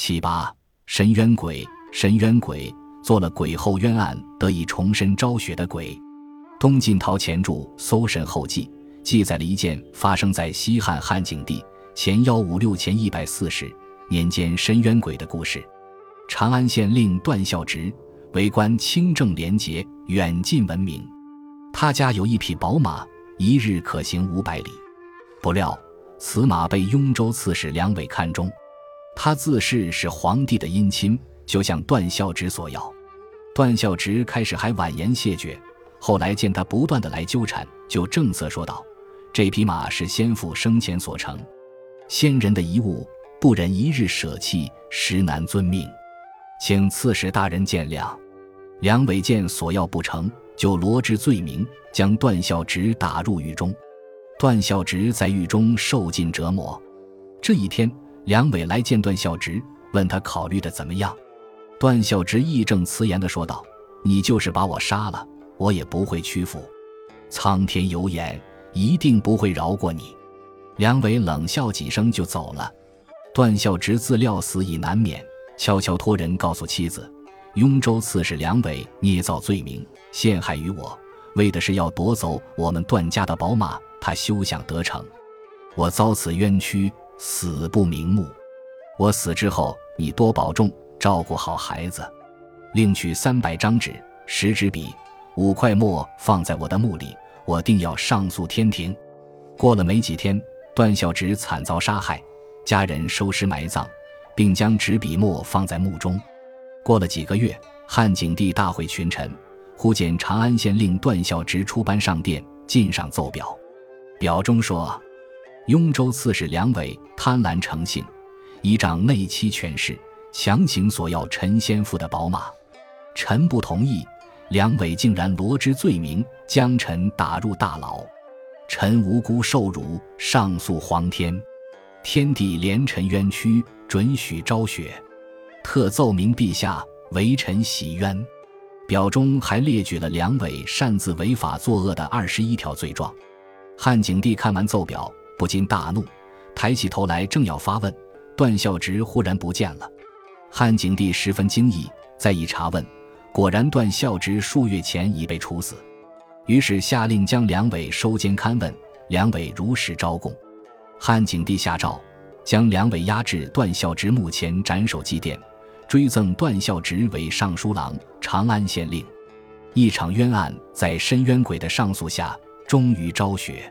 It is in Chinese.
七八，申冤鬼，申冤鬼，做了鬼后冤案得以重申昭雪的鬼。东晋陶潜著《搜神后记》记载了一件发生在西汉汉景帝前幺五六前一百四十年间申冤鬼的故事。长安县令段孝直为官清正廉洁，远近闻名。他家有一匹宝马，一日可行五百里。不料此马被雍州刺史梁伟看中，他自恃是皇帝的姻亲，就向段孝直索要。段孝直开始还婉言谢绝，后来见他不断的来纠缠，就正色说道：“这匹马是先父生前所乘，先人的遗物，不忍一日舍弃，实难遵命。”请刺史大人见谅。梁伟见索要不成，就罗织罪名，将段孝直打入狱中。段孝直在狱中受尽折磨。这一天，梁伟来见段孝直，问他考虑的怎么样。段孝直义正辞严地说道：“你就是把我杀了，我也不会屈服。苍天有眼，一定不会饶过你。”梁伟冷笑几声就走了。段孝直自料死已难免。悄悄托人告诉妻子，雍州刺史梁伟捏造罪名陷害于我，为的是要夺走我们段家的宝马。他休想得逞，我遭此冤屈，死不瞑目。我死之后，你多保重，照顾好孩子。另取三百张纸、十支笔、五块墨，放在我的墓里。我定要上诉天庭。过了没几天，段孝直惨遭杀害，家人收尸埋葬。并将纸笔墨放在墓中。过了几个月，汉景帝大会群臣，忽见长安县令段孝直出班上殿，进上奏表。表中说：“雍州刺史梁伟贪婪成性，依仗内戚权势，强行索要陈先父的宝马。臣不同意，梁伟竟然罗织罪名，将臣打入大牢。臣无辜受辱，上诉皇天。天地怜臣冤屈。”准许昭雪，特奏明陛下，为臣洗冤。表中还列举了梁伟擅自违法作恶的二十一条罪状。汉景帝看完奏表，不禁大怒，抬起头来正要发问，段孝直忽然不见了。汉景帝十分惊异，再一查问，果然段孝直数月前已被处死。于是下令将梁伟收监看问，梁伟如实招供。汉景帝下诏。将梁伟押至段孝直墓前斩首祭奠，追赠段孝直为尚书郎、长安县令。一场冤案在申冤鬼的上诉下终于昭雪。